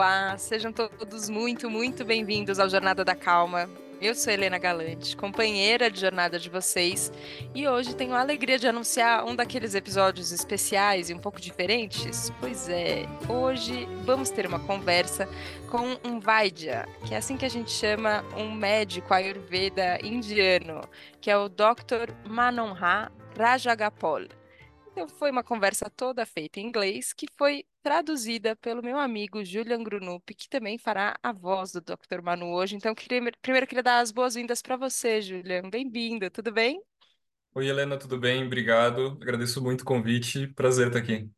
Olá, sejam todos muito, muito bem-vindos ao Jornada da Calma. Eu sou Helena Galante, companheira de jornada de vocês, e hoje tenho a alegria de anunciar um daqueles episódios especiais e um pouco diferentes. Pois é, hoje vamos ter uma conversa com um Vaidya, que é assim que a gente chama um médico ayurveda indiano, que é o Dr. Manonha Rajagopal. Então foi uma conversa toda feita em inglês, que foi traduzida pelo meu amigo Julian Grunup, que também fará a voz do Dr. Manu hoje. Então, queria, primeiro queria dar as boas-vindas para você, Julian. Bem-vindo, tudo bem? Oi, Helena, tudo bem? Obrigado. Agradeço muito o convite. Prazer estar aqui.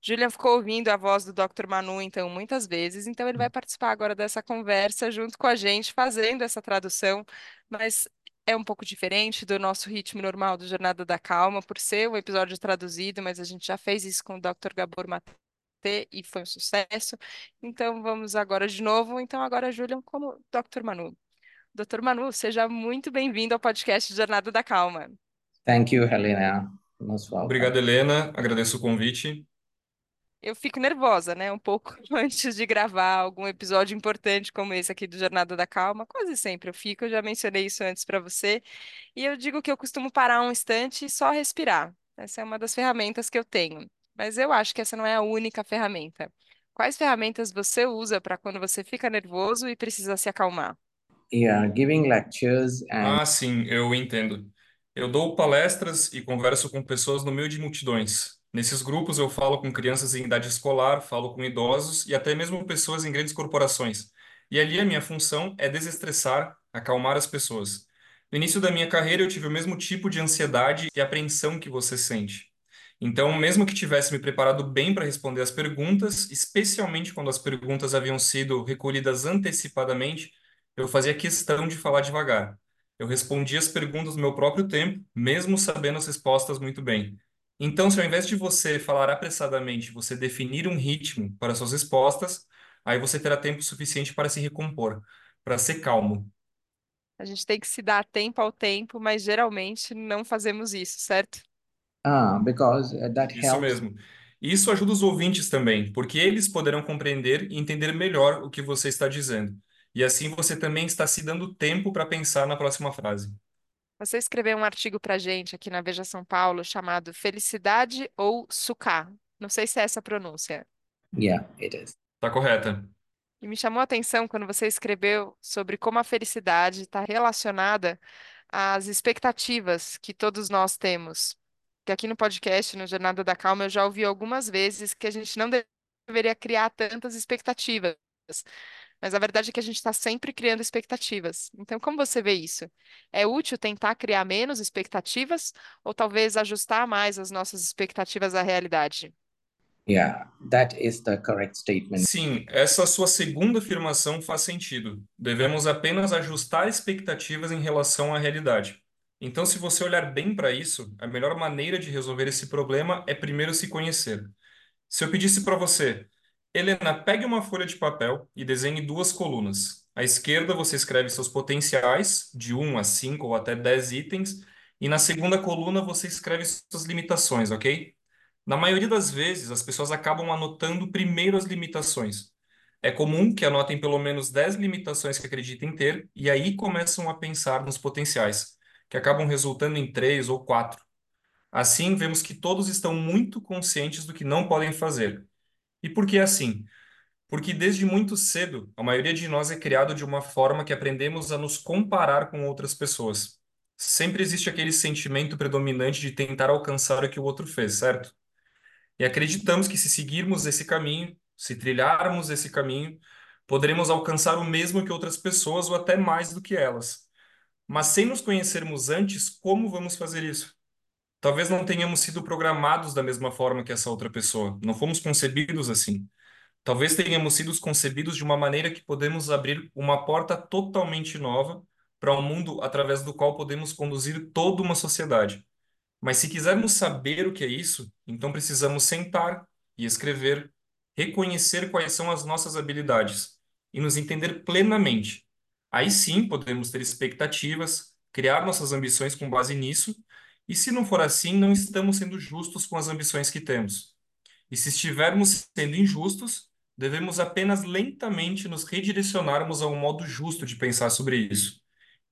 Julian ficou ouvindo a voz do Dr. Manu, então, muitas vezes, então ele vai participar agora dessa conversa junto com a gente, fazendo essa tradução, mas é um pouco diferente do nosso ritmo normal do Jornada da Calma, por ser um episódio traduzido, mas a gente já fez isso com o Dr. Gabor Maté e foi um sucesso. Então vamos agora de novo. Então agora Julian como Dr. Manu. Dr. Manu, seja muito bem-vindo ao podcast Jornada da Calma. Thank you, Helena. Obrigado, Helena. Agradeço o convite. Eu fico nervosa, né? Um pouco antes de gravar algum episódio importante como esse aqui do Jornada da Calma. Quase sempre eu fico, eu já mencionei isso antes para você. E eu digo que eu costumo parar um instante e só respirar. Essa é uma das ferramentas que eu tenho. Mas eu acho que essa não é a única ferramenta. Quais ferramentas você usa para quando você fica nervoso e precisa se acalmar? Yeah, giving lectures and Ah, sim, eu entendo. Eu dou palestras e converso com pessoas no meio de multidões. Nesses grupos eu falo com crianças em idade escolar, falo com idosos e até mesmo pessoas em grandes corporações. E ali a minha função é desestressar, acalmar as pessoas. No início da minha carreira eu tive o mesmo tipo de ansiedade e apreensão que você sente. Então, mesmo que tivesse me preparado bem para responder as perguntas, especialmente quando as perguntas haviam sido recolhidas antecipadamente, eu fazia questão de falar devagar. Eu respondia as perguntas no meu próprio tempo, mesmo sabendo as respostas muito bem. Então, se ao invés de você falar apressadamente, você definir um ritmo para suas respostas, aí você terá tempo suficiente para se recompor, para ser calmo. A gente tem que se dar tempo ao tempo, mas geralmente não fazemos isso, certo? ah, because uh, that Isso helps. mesmo. E isso ajuda os ouvintes também, porque eles poderão compreender e entender melhor o que você está dizendo. E assim você também está se dando tempo para pensar na próxima frase. Você escreveu um artigo para gente aqui na Veja São Paulo chamado Felicidade ou Suká. Não sei se é essa a pronúncia. Yeah, it is. Tá correta? E me chamou a atenção quando você escreveu sobre como a felicidade está relacionada às expectativas que todos nós temos. Que aqui no podcast, no Jornada da Calma, eu já ouvi algumas vezes que a gente não deveria criar tantas expectativas. Mas a verdade é que a gente está sempre criando expectativas. Então, como você vê isso? É útil tentar criar menos expectativas ou talvez ajustar mais as nossas expectativas à realidade? Yeah, that is the correct statement. Sim, essa sua segunda afirmação faz sentido. Devemos apenas ajustar expectativas em relação à realidade. Então, se você olhar bem para isso, a melhor maneira de resolver esse problema é primeiro se conhecer. Se eu pedisse para você, Helena, pegue uma folha de papel e desenhe duas colunas. À esquerda, você escreve seus potenciais, de 1 a 5 ou até 10 itens, e na segunda coluna, você escreve suas limitações, ok? Na maioria das vezes, as pessoas acabam anotando primeiro as limitações. É comum que anotem pelo menos 10 limitações que acreditem ter e aí começam a pensar nos potenciais, que acabam resultando em 3 ou 4. Assim, vemos que todos estão muito conscientes do que não podem fazer. E por que assim? Porque desde muito cedo, a maioria de nós é criado de uma forma que aprendemos a nos comparar com outras pessoas. Sempre existe aquele sentimento predominante de tentar alcançar o que o outro fez, certo? E acreditamos que se seguirmos esse caminho, se trilharmos esse caminho, poderemos alcançar o mesmo que outras pessoas ou até mais do que elas. Mas sem nos conhecermos antes, como vamos fazer isso? Talvez não tenhamos sido programados da mesma forma que essa outra pessoa. Não fomos concebidos assim. Talvez tenhamos sido concebidos de uma maneira que podemos abrir uma porta totalmente nova para um mundo através do qual podemos conduzir toda uma sociedade. Mas se quisermos saber o que é isso, então precisamos sentar e escrever, reconhecer quais são as nossas habilidades e nos entender plenamente. Aí sim podemos ter expectativas, criar nossas ambições com base nisso, e se não for assim, não estamos sendo justos com as ambições que temos. E se estivermos sendo injustos, devemos apenas lentamente nos redirecionarmos a um modo justo de pensar sobre isso.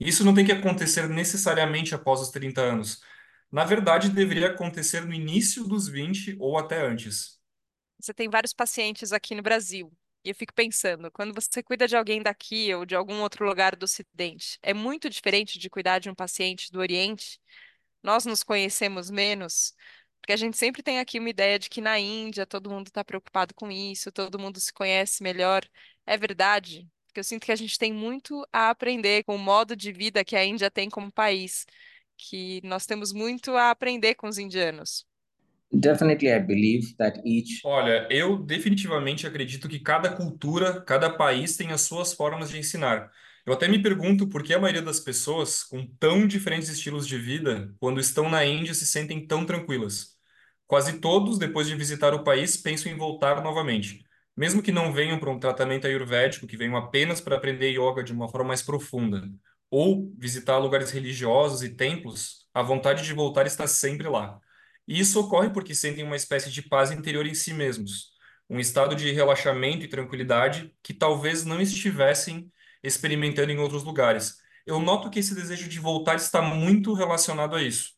Isso não tem que acontecer necessariamente após os 30 anos. Na verdade, deveria acontecer no início dos 20 ou até antes. Você tem vários pacientes aqui no Brasil. E eu fico pensando, quando você cuida de alguém daqui ou de algum outro lugar do Ocidente, é muito diferente de cuidar de um paciente do Oriente? Nós nos conhecemos menos? Porque a gente sempre tem aqui uma ideia de que na Índia todo mundo está preocupado com isso, todo mundo se conhece melhor. É verdade? Porque eu sinto que a gente tem muito a aprender com o modo de vida que a Índia tem como país, que nós temos muito a aprender com os indianos. Definitely, I believe that each Olha, eu definitivamente acredito que cada cultura, cada país tem as suas formas de ensinar. Eu até me pergunto por que a maioria das pessoas com tão diferentes estilos de vida, quando estão na Índia, se sentem tão tranquilas. Quase todos, depois de visitar o país, pensam em voltar novamente. Mesmo que não venham para um tratamento ayurvédico, que venham apenas para aprender yoga de uma forma mais profunda, ou visitar lugares religiosos e templos, a vontade de voltar está sempre lá. E isso ocorre porque sentem uma espécie de paz interior em si mesmos, um estado de relaxamento e tranquilidade que talvez não estivessem experimentando em outros lugares. Eu noto que esse desejo de voltar está muito relacionado a isso.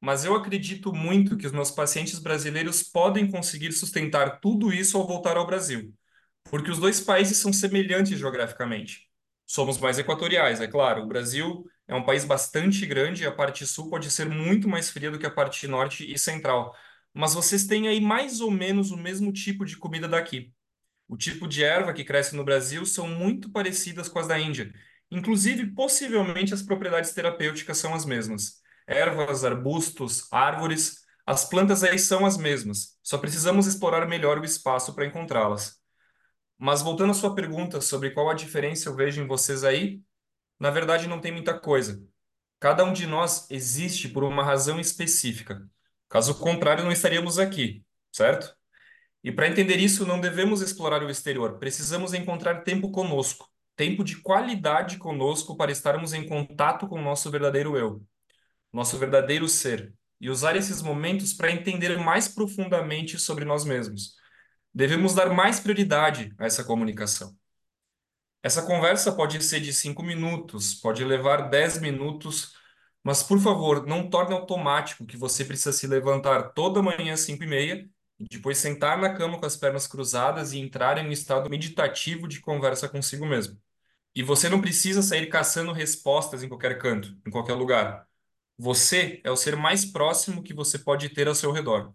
Mas eu acredito muito que os meus pacientes brasileiros podem conseguir sustentar tudo isso ao voltar ao Brasil, porque os dois países são semelhantes geograficamente. Somos mais equatoriais, é claro. O Brasil é um país bastante grande e a parte sul pode ser muito mais fria do que a parte norte e central. Mas vocês têm aí mais ou menos o mesmo tipo de comida daqui. O tipo de erva que cresce no Brasil são muito parecidas com as da Índia. Inclusive, possivelmente as propriedades terapêuticas são as mesmas. Ervas, arbustos, árvores, as plantas aí são as mesmas. Só precisamos explorar melhor o espaço para encontrá-las. Mas voltando à sua pergunta sobre qual a diferença eu vejo em vocês aí, na verdade não tem muita coisa. Cada um de nós existe por uma razão específica. Caso contrário, não estaríamos aqui, certo? E para entender isso, não devemos explorar o exterior, precisamos encontrar tempo conosco, tempo de qualidade conosco para estarmos em contato com o nosso verdadeiro eu, nosso verdadeiro ser, e usar esses momentos para entender mais profundamente sobre nós mesmos. Devemos dar mais prioridade a essa comunicação. Essa conversa pode ser de cinco minutos, pode levar dez minutos, mas por favor, não torne automático que você precisa se levantar toda manhã às cinco e meia depois sentar na cama com as pernas cruzadas e entrar em um estado meditativo de conversa consigo mesmo. E você não precisa sair caçando respostas em qualquer canto, em qualquer lugar. Você é o ser mais próximo que você pode ter ao seu redor.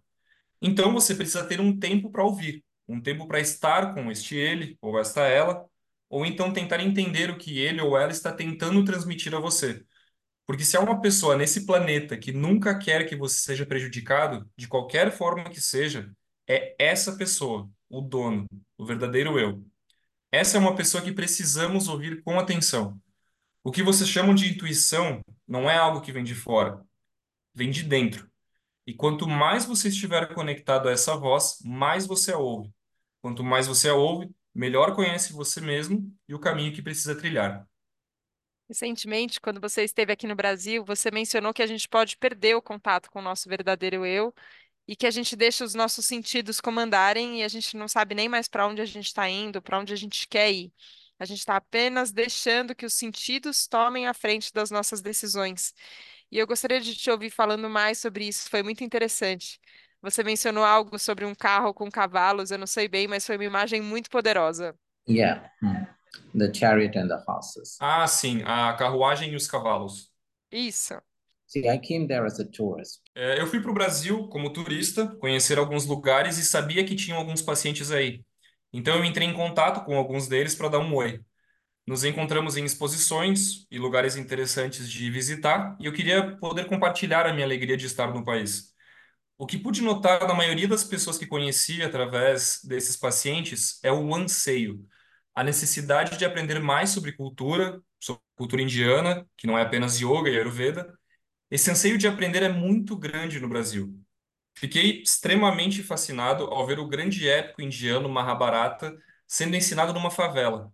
Então você precisa ter um tempo para ouvir, um tempo para estar com este ele ou esta ela, ou então tentar entender o que ele ou ela está tentando transmitir a você. Porque se há uma pessoa nesse planeta que nunca quer que você seja prejudicado, de qualquer forma que seja, é essa pessoa, o dono, o verdadeiro eu. Essa é uma pessoa que precisamos ouvir com atenção. O que vocês chamam de intuição não é algo que vem de fora, vem de dentro. E quanto mais você estiver conectado a essa voz, mais você a ouve. Quanto mais você a ouve, melhor conhece você mesmo e o caminho que precisa trilhar. Recentemente, quando você esteve aqui no Brasil, você mencionou que a gente pode perder o contato com o nosso verdadeiro eu e que a gente deixa os nossos sentidos comandarem e a gente não sabe nem mais para onde a gente está indo, para onde a gente quer ir. A gente está apenas deixando que os sentidos tomem a frente das nossas decisões. E eu gostaria de te ouvir falando mais sobre isso, foi muito interessante. Você mencionou algo sobre um carro com cavalos, eu não sei bem, mas foi uma imagem muito poderosa. Yeah, hmm. The chariot and the horses. Ah, sim, a carruagem e os cavalos. Isso. See, I came there as a tourist. É, eu fui para o Brasil como turista, conhecer alguns lugares e sabia que tinham alguns pacientes aí. Então eu entrei em contato com alguns deles para dar um oi. Nos encontramos em exposições e lugares interessantes de visitar e eu queria poder compartilhar a minha alegria de estar no país. O que pude notar na maioria das pessoas que conheci através desses pacientes é o anseio, a necessidade de aprender mais sobre cultura, sobre cultura indiana, que não é apenas yoga e ayurveda. Esse anseio de aprender é muito grande no Brasil. Fiquei extremamente fascinado ao ver o grande épico indiano Mahabharata sendo ensinado numa favela.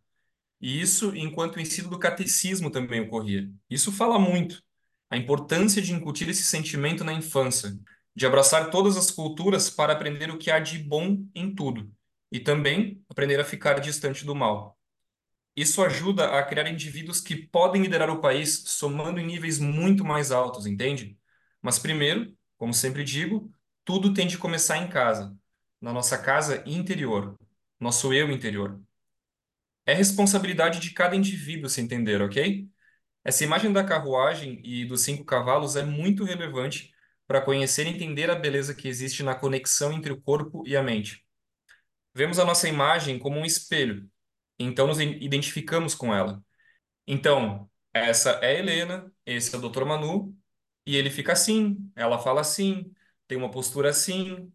E isso enquanto o ensino do catecismo também ocorria. Isso fala muito. A importância de incutir esse sentimento na infância, de abraçar todas as culturas para aprender o que há de bom em tudo. E também aprender a ficar distante do mal. Isso ajuda a criar indivíduos que podem liderar o país somando em níveis muito mais altos, entende? Mas primeiro, como sempre digo, tudo tem de começar em casa, na nossa casa interior, nosso eu interior. É responsabilidade de cada indivíduo se entender, ok? Essa imagem da carruagem e dos cinco cavalos é muito relevante para conhecer e entender a beleza que existe na conexão entre o corpo e a mente. Vemos a nossa imagem como um espelho, então nos identificamos com ela. Então, essa é Helena, esse é o Dr. Manu, e ele fica assim, ela fala assim, tem uma postura assim,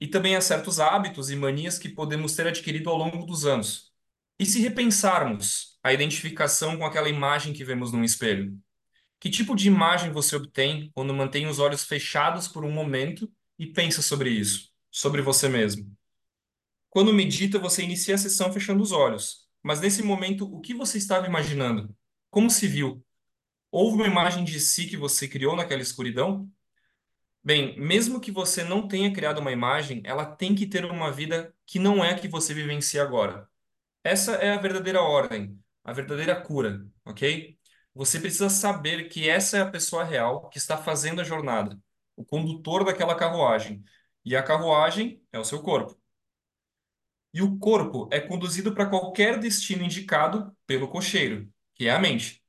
e também há certos hábitos e manias que podemos ter adquirido ao longo dos anos. E se repensarmos a identificação com aquela imagem que vemos num espelho? Que tipo de imagem você obtém quando mantém os olhos fechados por um momento e pensa sobre isso, sobre você mesmo? Quando medita, você inicia a sessão fechando os olhos. Mas nesse momento, o que você estava imaginando? Como se viu? Houve uma imagem de si que você criou naquela escuridão? Bem, mesmo que você não tenha criado uma imagem, ela tem que ter uma vida que não é a que você vivencia agora. Essa é a verdadeira ordem, a verdadeira cura, ok? Você precisa saber que essa é a pessoa real que está fazendo a jornada, o condutor daquela carruagem. E a carruagem é o seu corpo. E o corpo é conduzido para qualquer destino indicado pelo cocheiro, que é a mente.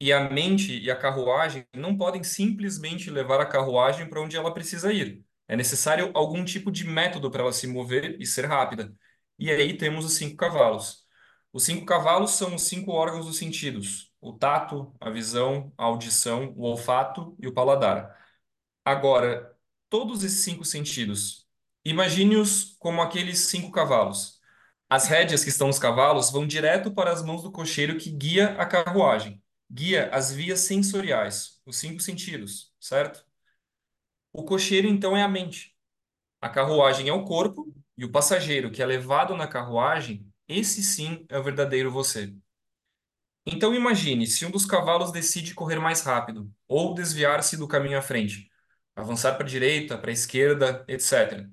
E a mente e a carruagem não podem simplesmente levar a carruagem para onde ela precisa ir. É necessário algum tipo de método para ela se mover e ser rápida. E aí temos os cinco cavalos. Os cinco cavalos são os cinco órgãos dos sentidos: o tato, a visão, a audição, o olfato e o paladar. Agora, todos esses cinco sentidos, imagine-os como aqueles cinco cavalos. As rédeas que estão nos cavalos vão direto para as mãos do cocheiro que guia a carruagem, guia as vias sensoriais, os cinco sentidos, certo? O cocheiro, então, é a mente. A carruagem é o corpo e o passageiro que é levado na carruagem, esse sim é o verdadeiro você. Então imagine se um dos cavalos decide correr mais rápido ou desviar-se do caminho à frente, avançar para a direita, para a esquerda, etc.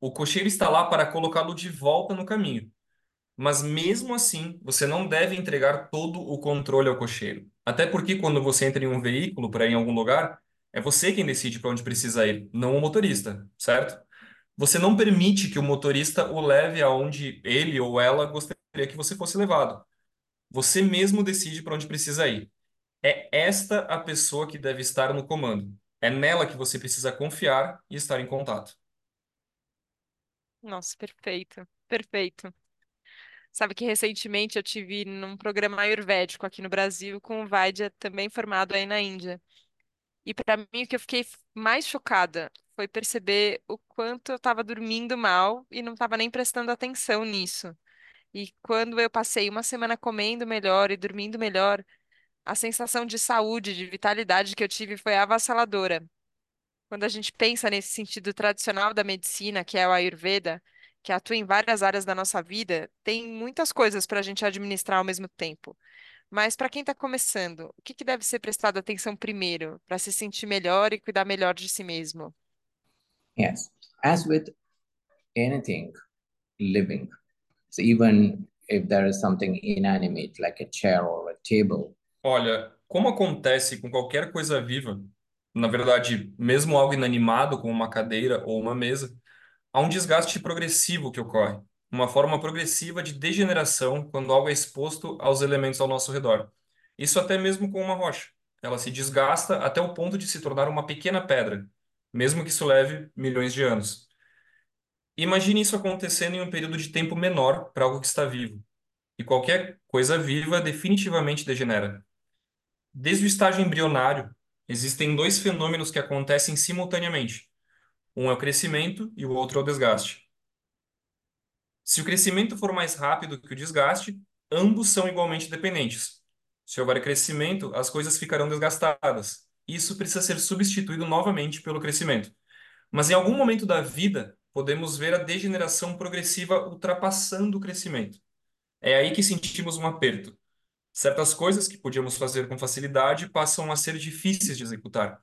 O cocheiro está lá para colocá-lo de volta no caminho. Mas mesmo assim, você não deve entregar todo o controle ao cocheiro. Até porque quando você entra em um veículo para ir em algum lugar, é você quem decide para onde precisa ir, não o motorista, certo? Você não permite que o motorista o leve aonde ele ou ela gostaria que você fosse levado. Você mesmo decide para onde precisa ir. É esta a pessoa que deve estar no comando. É nela que você precisa confiar e estar em contato. Nossa, perfeito, perfeito. Sabe que recentemente eu tive num programa ayurvédico aqui no Brasil com o Vaidya, também formado aí na Índia. E para mim o que eu fiquei mais chocada foi perceber o quanto eu estava dormindo mal e não estava nem prestando atenção nisso. E quando eu passei uma semana comendo melhor e dormindo melhor, a sensação de saúde, de vitalidade que eu tive foi avassaladora. Quando a gente pensa nesse sentido tradicional da medicina, que é o Ayurveda, que atua em várias áreas da nossa vida, tem muitas coisas para a gente administrar ao mesmo tempo. Mas para quem está começando, o que que deve ser prestado atenção primeiro para se sentir melhor e cuidar melhor de si mesmo? Yes. As with anything living, so even if there is something inanimate like a chair or a table, Olha, como acontece com qualquer coisa viva, na verdade, mesmo algo inanimado, como uma cadeira ou uma mesa, há um desgaste progressivo que ocorre, uma forma progressiva de degeneração quando algo é exposto aos elementos ao nosso redor. Isso até mesmo com uma rocha. Ela se desgasta até o ponto de se tornar uma pequena pedra, mesmo que isso leve milhões de anos. Imagine isso acontecendo em um período de tempo menor para algo que está vivo. E qualquer coisa viva definitivamente degenera. Desde o estágio embrionário, existem dois fenômenos que acontecem simultaneamente. Um é o crescimento e o outro é o desgaste. Se o crescimento for mais rápido que o desgaste, ambos são igualmente dependentes. Se houver crescimento, as coisas ficarão desgastadas. Isso precisa ser substituído novamente pelo crescimento. Mas em algum momento da vida, podemos ver a degeneração progressiva ultrapassando o crescimento. É aí que sentimos um aperto. Certas coisas que podíamos fazer com facilidade passam a ser difíceis de executar.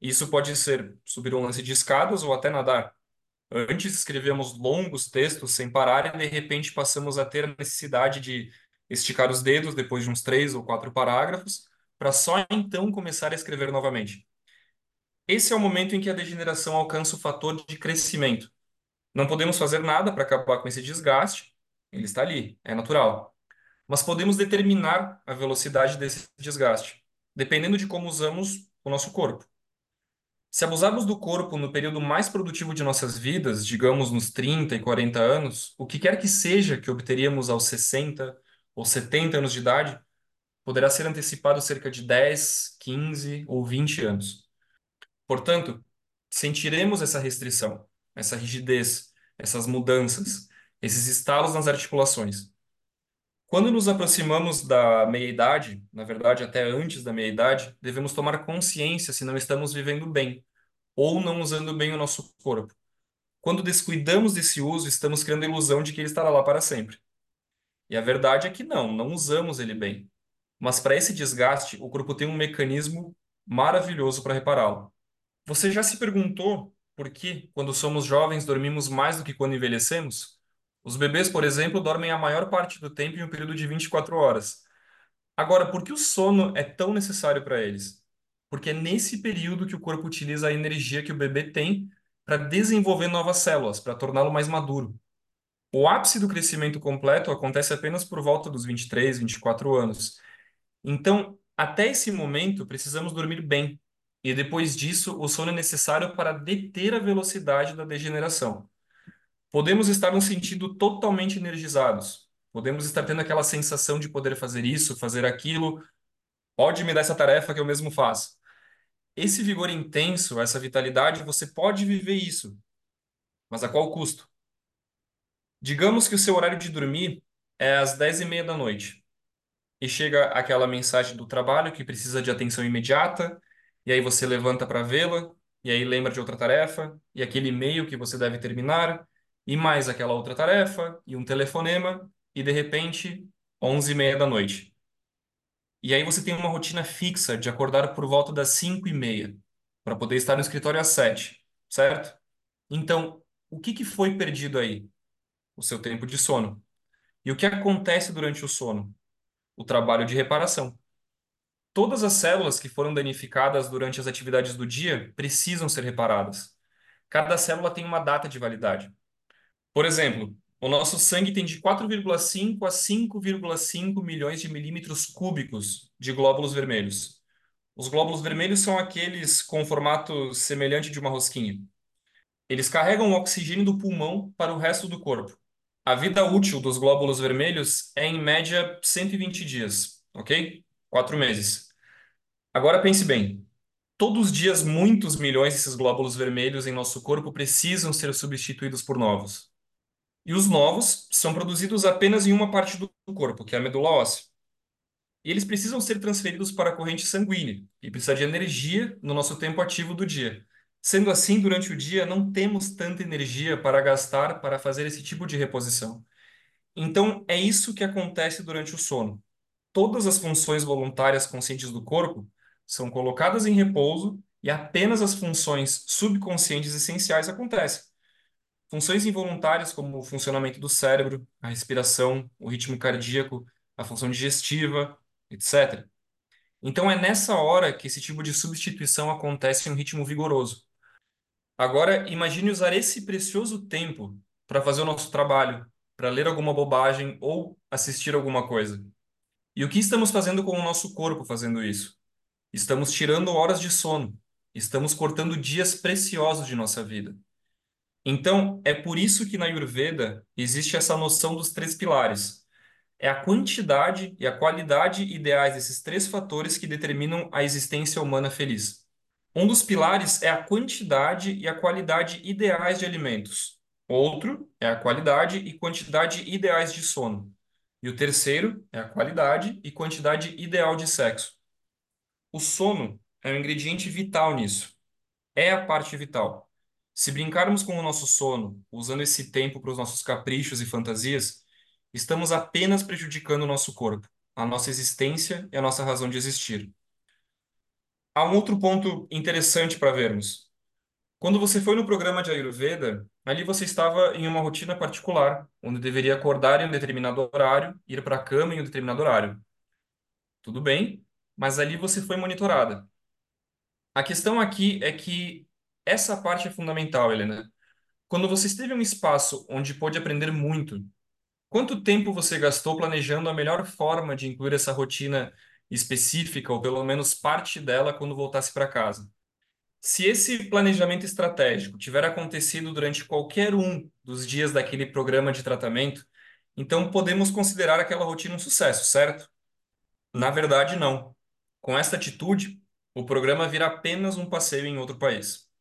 Isso pode ser subir um lance de escadas ou até nadar. Antes escrevíamos longos textos sem parar e de repente passamos a ter a necessidade de esticar os dedos depois de uns três ou quatro parágrafos, para só então começar a escrever novamente. Esse é o momento em que a degeneração alcança o fator de crescimento. Não podemos fazer nada para acabar com esse desgaste, ele está ali, é natural. Mas podemos determinar a velocidade desse desgaste, dependendo de como usamos o nosso corpo. Se abusarmos do corpo no período mais produtivo de nossas vidas, digamos nos 30 e 40 anos, o que quer que seja que obteríamos aos 60 ou 70 anos de idade, poderá ser antecipado cerca de 10, 15 ou 20 anos. Portanto, sentiremos essa restrição, essa rigidez, essas mudanças, esses estalos nas articulações. Quando nos aproximamos da meia-idade, na verdade até antes da meia-idade, devemos tomar consciência se não estamos vivendo bem ou não usando bem o nosso corpo. Quando descuidamos desse uso, estamos criando a ilusão de que ele estará lá para sempre. E a verdade é que não, não usamos ele bem. Mas para esse desgaste, o corpo tem um mecanismo maravilhoso para repará-lo. Você já se perguntou por que, quando somos jovens, dormimos mais do que quando envelhecemos? Os bebês, por exemplo, dormem a maior parte do tempo em um período de 24 horas. Agora, por que o sono é tão necessário para eles? Porque é nesse período que o corpo utiliza a energia que o bebê tem para desenvolver novas células, para torná-lo mais maduro. O ápice do crescimento completo acontece apenas por volta dos 23, 24 anos. Então, até esse momento, precisamos dormir bem. E depois disso, o sono é necessário para deter a velocidade da degeneração. Podemos estar num sentido totalmente energizados. Podemos estar tendo aquela sensação de poder fazer isso, fazer aquilo. Pode me dar essa tarefa que eu mesmo faço. Esse vigor intenso, essa vitalidade, você pode viver isso. Mas a qual custo? Digamos que o seu horário de dormir é às 10 e meia da noite. E chega aquela mensagem do trabalho que precisa de atenção imediata, e aí você levanta para vê-la, e aí lembra de outra tarefa, e aquele e-mail que você deve terminar, e mais aquela outra tarefa, e um telefonema, e de repente, 11 e meia da noite. E aí você tem uma rotina fixa de acordar por volta das 5 e meia, para poder estar no escritório às 7, certo? Então, o que que foi perdido aí? O seu tempo de sono. E o que acontece durante o sono? O trabalho de reparação. Todas as células que foram danificadas durante as atividades do dia precisam ser reparadas. Cada célula tem uma data de validade. Por exemplo, o nosso sangue tem de 4,5 a 5,5 milhões de milímetros cúbicos de glóbulos vermelhos. Os glóbulos vermelhos são aqueles com formato semelhante de uma rosquinha. Eles carregam o oxigênio do pulmão para o resto do corpo. A vida útil dos glóbulos vermelhos é, em média, 120 dias, ok? Quatro meses. Agora pense bem. Todos os dias, muitos milhões desses glóbulos vermelhos em nosso corpo precisam ser substituídos por novos. E os novos são produzidos apenas em uma parte do corpo, que é a medula óssea. E eles precisam ser transferidos para a corrente sanguínea, e precisa de energia no nosso tempo ativo do dia. Sendo assim, durante o dia, não temos tanta energia para gastar para fazer esse tipo de reposição. Então, é isso que acontece durante o sono. Todas as funções voluntárias conscientes do corpo são colocadas em repouso e apenas as funções subconscientes essenciais acontecem. Funções involuntárias, como o funcionamento do cérebro, a respiração, o ritmo cardíaco, a função digestiva, etc. Então é nessa hora que esse tipo de substituição acontece em um ritmo vigoroso. Agora, imagine usar esse precioso tempo para fazer o nosso trabalho, para ler alguma bobagem ou assistir alguma coisa. E o que estamos fazendo com o nosso corpo fazendo isso? Estamos tirando horas de sono, estamos cortando dias preciosos de nossa vida. Então, é por isso que na Ayurveda existe essa noção dos três pilares. É a quantidade e a qualidade ideais desses três fatores que determinam a existência humana feliz. Um dos pilares é a quantidade e a qualidade ideais de alimentos. Outro é a qualidade e quantidade ideais de sono. E o terceiro é a qualidade e quantidade ideal de sexo. O sono é um ingrediente vital nisso. É a parte vital. Se brincarmos com o nosso sono, usando esse tempo para os nossos caprichos e fantasias, estamos apenas prejudicando o nosso corpo, a nossa existência e a nossa razão de existir. Há um outro ponto interessante para vermos. Quando você foi no programa de Ayurveda, ali você estava em uma rotina particular, onde deveria acordar em um determinado horário, ir para a cama em um determinado horário. Tudo bem, mas ali você foi monitorada. A questão aqui é que essa parte é fundamental, Helena. Quando você esteve em um espaço onde pôde aprender muito, quanto tempo você gastou planejando a melhor forma de incluir essa rotina específica, ou pelo menos parte dela, quando voltasse para casa? Se esse planejamento estratégico tiver acontecido durante qualquer um dos dias daquele programa de tratamento, então podemos considerar aquela rotina um sucesso, certo? Na verdade, não. Com esta atitude, o programa vira apenas um passeio em outro país.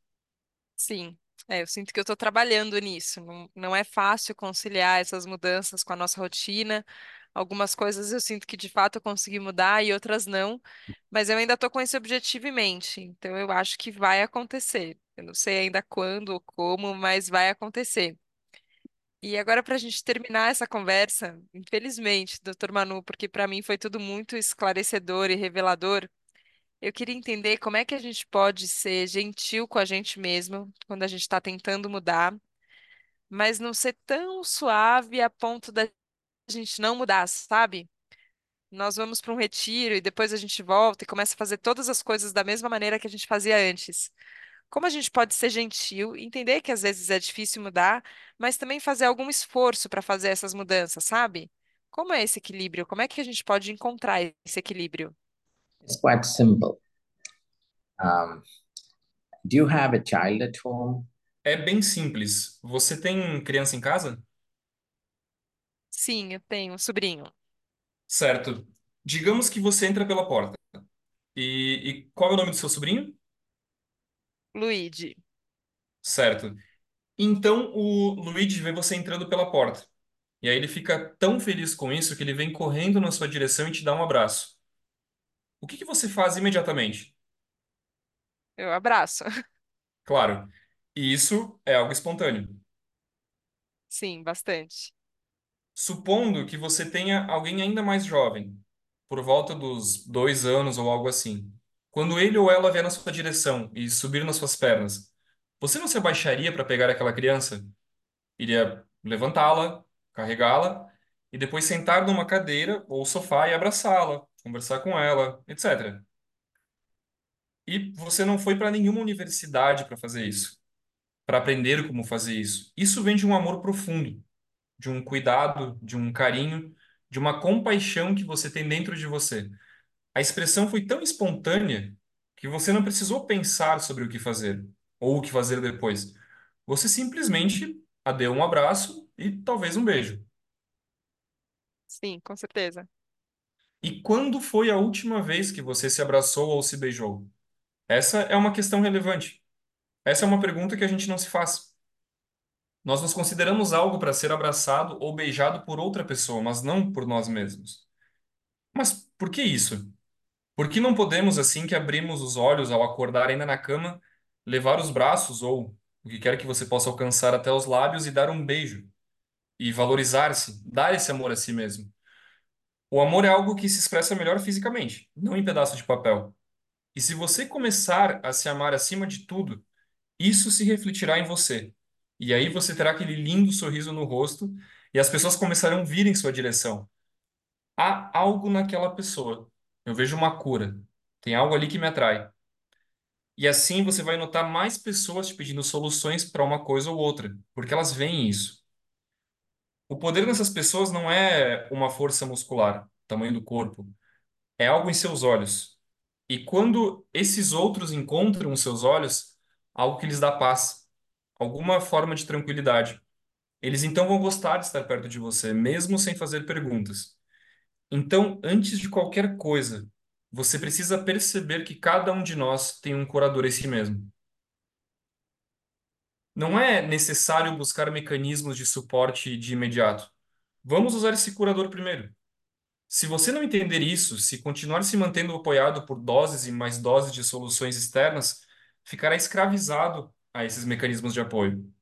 Sim, é, eu sinto que eu estou trabalhando nisso. Não, não é fácil conciliar essas mudanças com a nossa rotina. Algumas coisas eu sinto que de fato eu consegui mudar e outras não, mas eu ainda estou com esse objetivo em mente. Então eu acho que vai acontecer. Eu não sei ainda quando ou como, mas vai acontecer. E agora, para a gente terminar essa conversa, infelizmente, doutor Manu, porque para mim foi tudo muito esclarecedor e revelador, eu queria entender como é que a gente pode ser gentil com a gente mesmo quando a gente está tentando mudar, mas não ser tão suave a ponto da gente não mudar, sabe? Nós vamos para um retiro e depois a gente volta e começa a fazer todas as coisas da mesma maneira que a gente fazia antes. Como a gente pode ser gentil, entender que às vezes é difícil mudar, mas também fazer algum esforço para fazer essas mudanças, sabe? Como é esse equilíbrio? Como é que a gente pode encontrar esse equilíbrio? It's quite simple. Um, do you have a child at home? É bem simples. Você tem criança em casa? Sim, eu tenho um sobrinho. Certo. Digamos que você entra pela porta. E, e qual é o nome do seu sobrinho? Luigi. Certo. Então o Luigi vê você entrando pela porta. E aí ele fica tão feliz com isso que ele vem correndo na sua direção e te dá um abraço. O que que você faz imediatamente? Eu abraço. Claro, isso é algo espontâneo. Sim, bastante. Supondo que você tenha alguém ainda mais jovem, por volta dos dois anos ou algo assim. Quando ele ou ela vier na sua direção e subir nas suas pernas, você não se abaixaria para pegar aquela criança? Iria levantá-la, carregá-la e depois sentar numa cadeira ou sofá e abraçá-la, conversar com ela, etc. E você não foi para nenhuma universidade para fazer isso, para aprender como fazer isso. Isso vem de um amor profundo, de um cuidado, de um carinho, de uma compaixão que você tem dentro de você. A expressão foi tão espontânea que você não precisou pensar sobre o que fazer ou o que fazer depois. Você simplesmente a deu um abraço e talvez um beijo. Sim, com certeza. E quando foi a última vez que você se abraçou ou se beijou? Essa é uma questão relevante. Essa é uma pergunta que a gente não se faz. Nós nos consideramos algo para ser abraçado ou beijado por outra pessoa, mas não por nós mesmos. Mas por que isso? Por que não podemos, assim que abrimos os olhos ao acordar ainda na cama, levar os braços ou o que quer que você possa alcançar até os lábios e dar um beijo? E valorizar-se, dar esse amor a si mesmo. O amor é algo que se expressa melhor fisicamente, não em pedaço de papel. E se você começar a se amar acima de tudo, isso se refletirá em você. E aí você terá aquele lindo sorriso no rosto e as pessoas começarão a vir em sua direção. Há algo naquela pessoa. Eu vejo uma cura. Tem algo ali que me atrai. E assim você vai notar mais pessoas te pedindo soluções para uma coisa ou outra, porque elas veem isso. O poder nessas pessoas não é uma força muscular, tamanho do corpo. É algo em seus olhos. E quando esses outros encontram os seus olhos, algo que lhes dá paz, alguma forma de tranquilidade. Eles então vão gostar de estar perto de você, mesmo sem fazer perguntas. Então, antes de qualquer coisa, você precisa perceber que cada um de nós tem um curador em si mesmo. Não é necessário buscar mecanismos de suporte de imediato. Vamos usar esse curador primeiro. Se você não entender isso, se continuar se mantendo apoiado por doses e mais doses de soluções externas, ficará escravizado a esses mecanismos de apoio.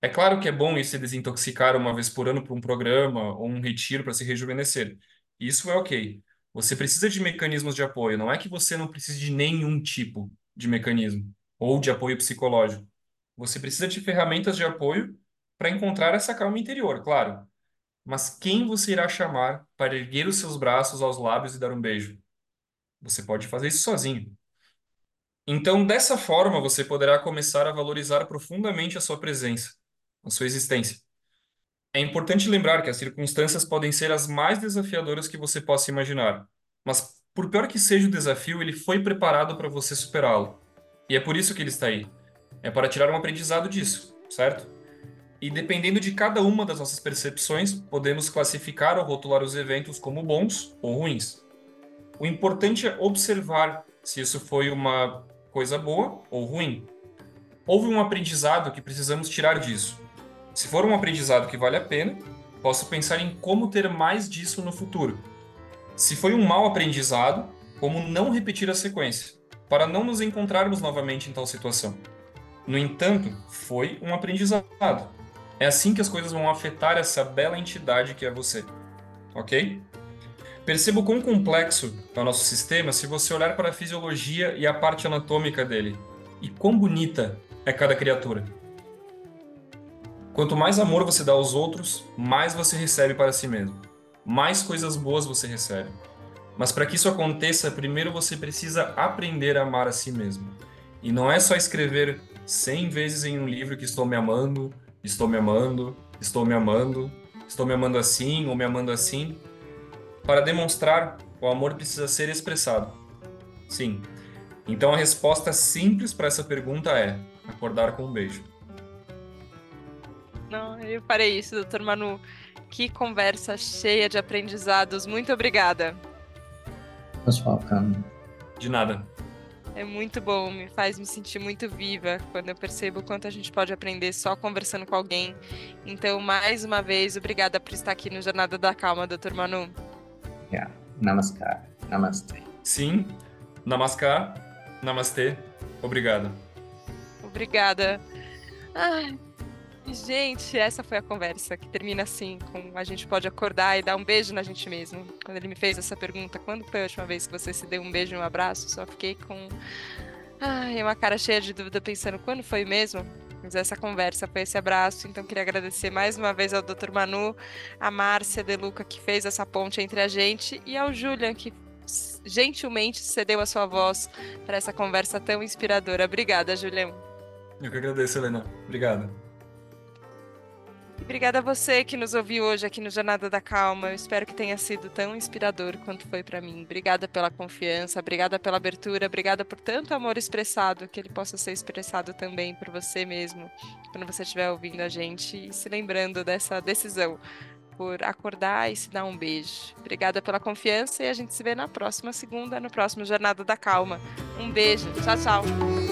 É claro que é bom ir se desintoxicar uma vez por ano para um programa ou um retiro para se rejuvenescer. Isso é ok. Você precisa de mecanismos de apoio, não é que você não precise de nenhum tipo de mecanismo. ou de apoio psicológico. Você precisa de ferramentas de apoio para encontrar essa calma interior, claro. Mas quem você irá chamar para erguer os seus braços aos lábios e dar um beijo? Você pode fazer isso sozinho. Então, dessa forma, você poderá começar a valorizar profundamente a sua presença, a sua existência. É importante lembrar que as circunstâncias podem ser as mais desafiadoras que você possa imaginar, mas por pior que seja o desafio, ele foi preparado para você superá-lo. E é por isso que ele está aí. É para tirar um aprendizado disso, certo? E dependendo de cada uma das nossas percepções, podemos classificar ou rotular os eventos como bons ou ruins. O importante é observar se isso foi uma coisa boa ou ruim. Houve um aprendizado que precisamos tirar disso. Se for um aprendizado que vale a pena, posso pensar em como ter mais disso no futuro. Se foi um mau aprendizado, como não repetir a sequência, para não nos encontrarmos novamente em tal situação. No entanto, foi um aprendizado. É assim que as coisas vão afetar essa bela entidade que é você. Ok? Perceba o quão complexo é o nosso sistema se você olhar para a fisiologia e a parte anatômica dele. E quão bonita é cada criatura. Quanto mais amor você dá aos outros, mais você recebe para si mesmo. Mais coisas boas você recebe. Mas para que isso aconteça, primeiro você precisa aprender a amar a si mesmo. E não é só escrever 100 vezes em um livro que estou me amando, estou me amando, estou me amando, estou me amando assim ou me amando assim, para demonstrar, o amor precisa ser expressado. Sim. Então a resposta simples para essa pergunta é acordar com um beijo. Não, eu farei isso, doutor Manu. Que conversa cheia de aprendizados. Muito obrigada. Welcome. De nada. É muito bom, me faz me sentir muito viva quando eu percebo o quanto a gente pode aprender só conversando com alguém. Então, mais uma vez, obrigada por estar aqui no Jornada da Calma, doutor Manu. Yeah. Namaskar. Namaste. Sim. Namaskar. Namastê. Obrigado. Obrigada. Ai, gente, essa foi a conversa que termina assim, com a gente pode acordar e dar um beijo na gente mesmo. Quando ele me fez essa pergunta, quando foi a última vez que você se deu um beijo e um abraço? Só fiquei com ai, uma cara cheia de dúvida pensando quando foi mesmo? Mas essa conversa foi esse abraço. Então, queria agradecer mais uma vez ao Dr. Manu, a Márcia Deluca, que fez essa ponte entre a gente, e ao Julian, que gentilmente cedeu a sua voz para essa conversa tão inspiradora. Obrigada, Julian. Eu que agradeço, Helena. Obrigado. Obrigada a você que nos ouviu hoje aqui no Jornada da Calma. Eu espero que tenha sido tão inspirador quanto foi para mim. Obrigada pela confiança, obrigada pela abertura, obrigada por tanto amor expressado, que ele possa ser expressado também por você mesmo, quando você estiver ouvindo a gente e se lembrando dessa decisão por acordar e se dar um beijo. Obrigada pela confiança e a gente se vê na próxima segunda, no próximo Jornada da Calma. Um beijo. Tchau, tchau.